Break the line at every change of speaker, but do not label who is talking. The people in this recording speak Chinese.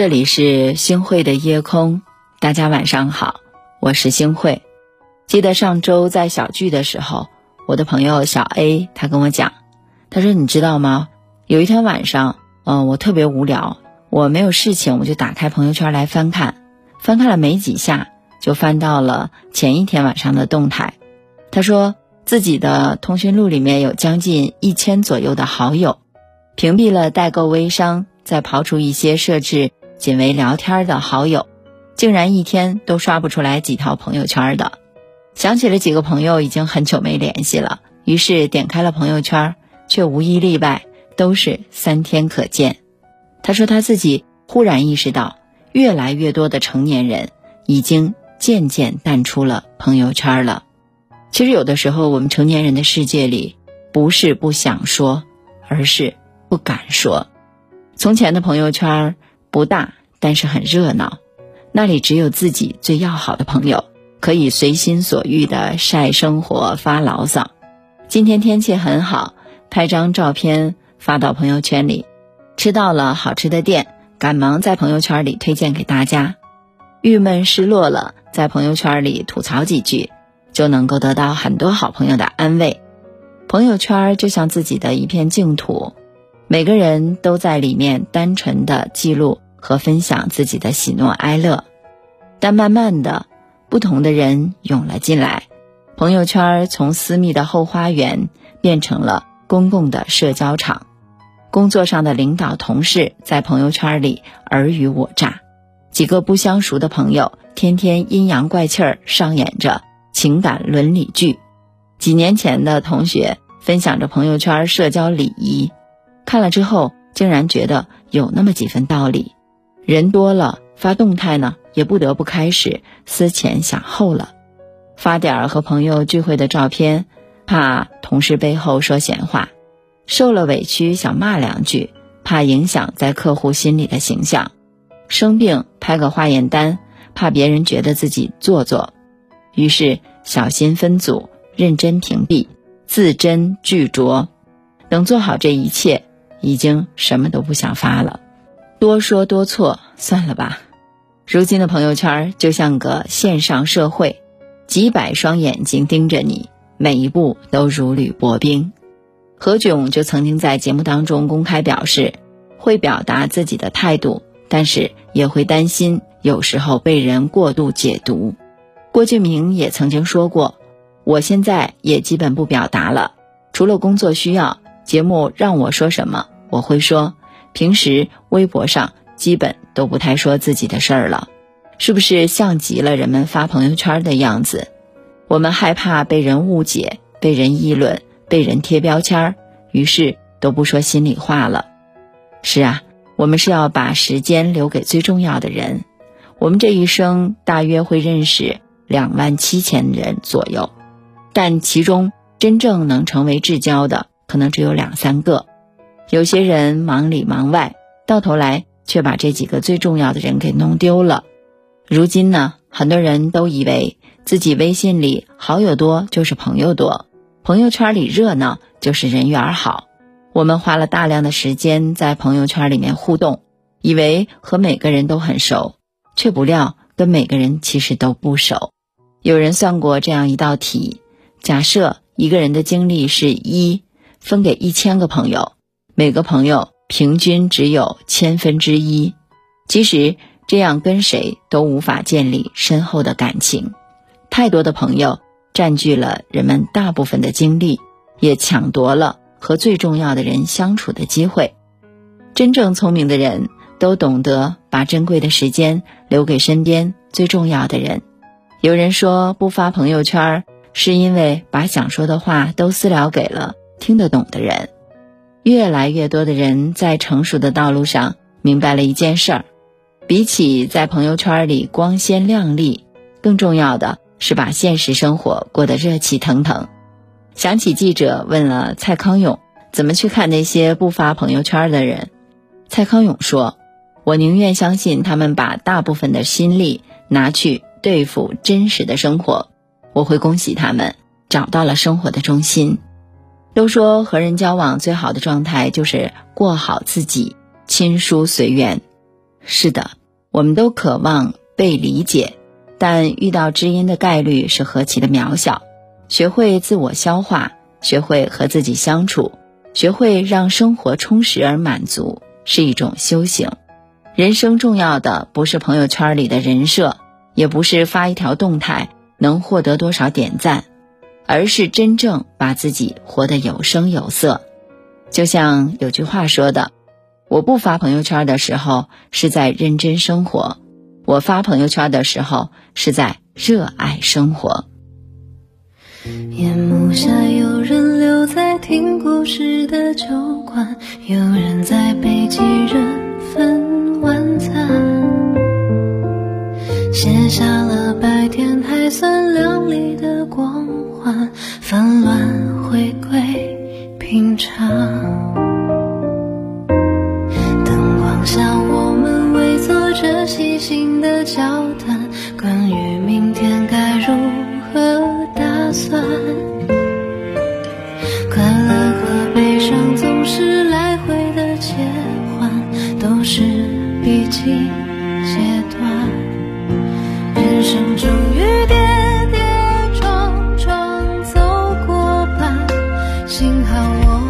这里是星汇的夜空，大家晚上好，我是星汇。记得上周在小聚的时候，我的朋友小 A 他跟我讲，他说你知道吗？有一天晚上，嗯，我特别无聊，我没有事情，我就打开朋友圈来翻看，翻看了没几下，就翻到了前一天晚上的动态。他说自己的通讯录里面有将近一千左右的好友，屏蔽了代购微商，再刨除一些设置。仅为聊天的好友，竟然一天都刷不出来几条朋友圈的。想起了几个朋友已经很久没联系了，于是点开了朋友圈，却无一例外都是三天可见。他说他自己忽然意识到，越来越多的成年人已经渐渐淡出了朋友圈了。其实有的时候，我们成年人的世界里，不是不想说，而是不敢说。从前的朋友圈。不大，但是很热闹。那里只有自己最要好的朋友，可以随心所欲的晒生活、发牢骚。今天天气很好，拍张照片发到朋友圈里。吃到了好吃的店，赶忙在朋友圈里推荐给大家。郁闷失落了，在朋友圈里吐槽几句，就能够得到很多好朋友的安慰。朋友圈就像自己的一片净土。每个人都在里面单纯的记录和分享自己的喜怒哀乐，但慢慢的，不同的人涌了进来，朋友圈从私密的后花园变成了公共的社交场。工作上的领导同事在朋友圈里尔虞我诈，几个不相熟的朋友天天阴阳怪气儿上演着情感伦理剧。几年前的同学分享着朋友圈社交礼仪。看了之后，竟然觉得有那么几分道理。人多了，发动态呢，也不得不开始思前想后了。发点儿和朋友聚会的照片，怕同事背后说闲话；受了委屈想骂两句，怕影响在客户心里的形象；生病拍个化验单，怕别人觉得自己做作。于是小心分组，认真屏蔽，字斟句酌，等做好这一切。已经什么都不想发了，多说多错，算了吧。如今的朋友圈就像个线上社会，几百双眼睛盯着你，每一步都如履薄冰。何炅就曾经在节目当中公开表示，会表达自己的态度，但是也会担心有时候被人过度解读。郭敬明也曾经说过，我现在也基本不表达了，除了工作需要。节目让我说什么，我会说。平时微博上基本都不太说自己的事儿了，是不是像极了人们发朋友圈的样子？我们害怕被人误解、被人议论、被人贴标签儿，于是都不说心里话了。是啊，我们是要把时间留给最重要的人。我们这一生大约会认识两万七千人左右，但其中真正能成为至交的。可能只有两三个，有些人忙里忙外，到头来却把这几个最重要的人给弄丢了。如今呢，很多人都以为自己微信里好友多就是朋友多，朋友圈里热闹就是人缘好。我们花了大量的时间在朋友圈里面互动，以为和每个人都很熟，却不料跟每个人其实都不熟。有人算过这样一道题：假设一个人的精力是一。分给一千个朋友，每个朋友平均只有千分之一。其实这样跟谁都无法建立深厚的感情。太多的朋友占据了人们大部分的精力，也抢夺了和最重要的人相处的机会。真正聪明的人都懂得把珍贵的时间留给身边最重要的人。有人说不发朋友圈，是因为把想说的话都私聊给了。听得懂的人，越来越多的人在成熟的道路上明白了一件事儿：比起在朋友圈里光鲜亮丽，更重要的是把现实生活过得热气腾腾。想起记者问了蔡康永怎么去看那些不发朋友圈的人，蔡康永说：“我宁愿相信他们把大部分的心力拿去对付真实的生活，我会恭喜他们找到了生活的中心。”都说和人交往最好的状态就是过好自己，亲疏随缘。是的，我们都渴望被理解，但遇到知音的概率是何其的渺小。学会自我消化，学会和自己相处，学会让生活充实而满足，是一种修行。人生重要的不是朋友圈里的人设，也不是发一条动态能获得多少点赞，而是真正把自己活得有声有色。就像有句话说的。我不发朋友圈的时候是在认真生活，我发朋友圈的时候是在热爱生活。
夜幕下，有人留在听故事的酒馆，有人在背几人份晚餐，卸下了白天算亮丽的光环，纷乱回归平常。灯光下我们围坐着细心的交谈，关于明天该如何打算。快乐和悲伤总是来回的切换，都是必经幸好我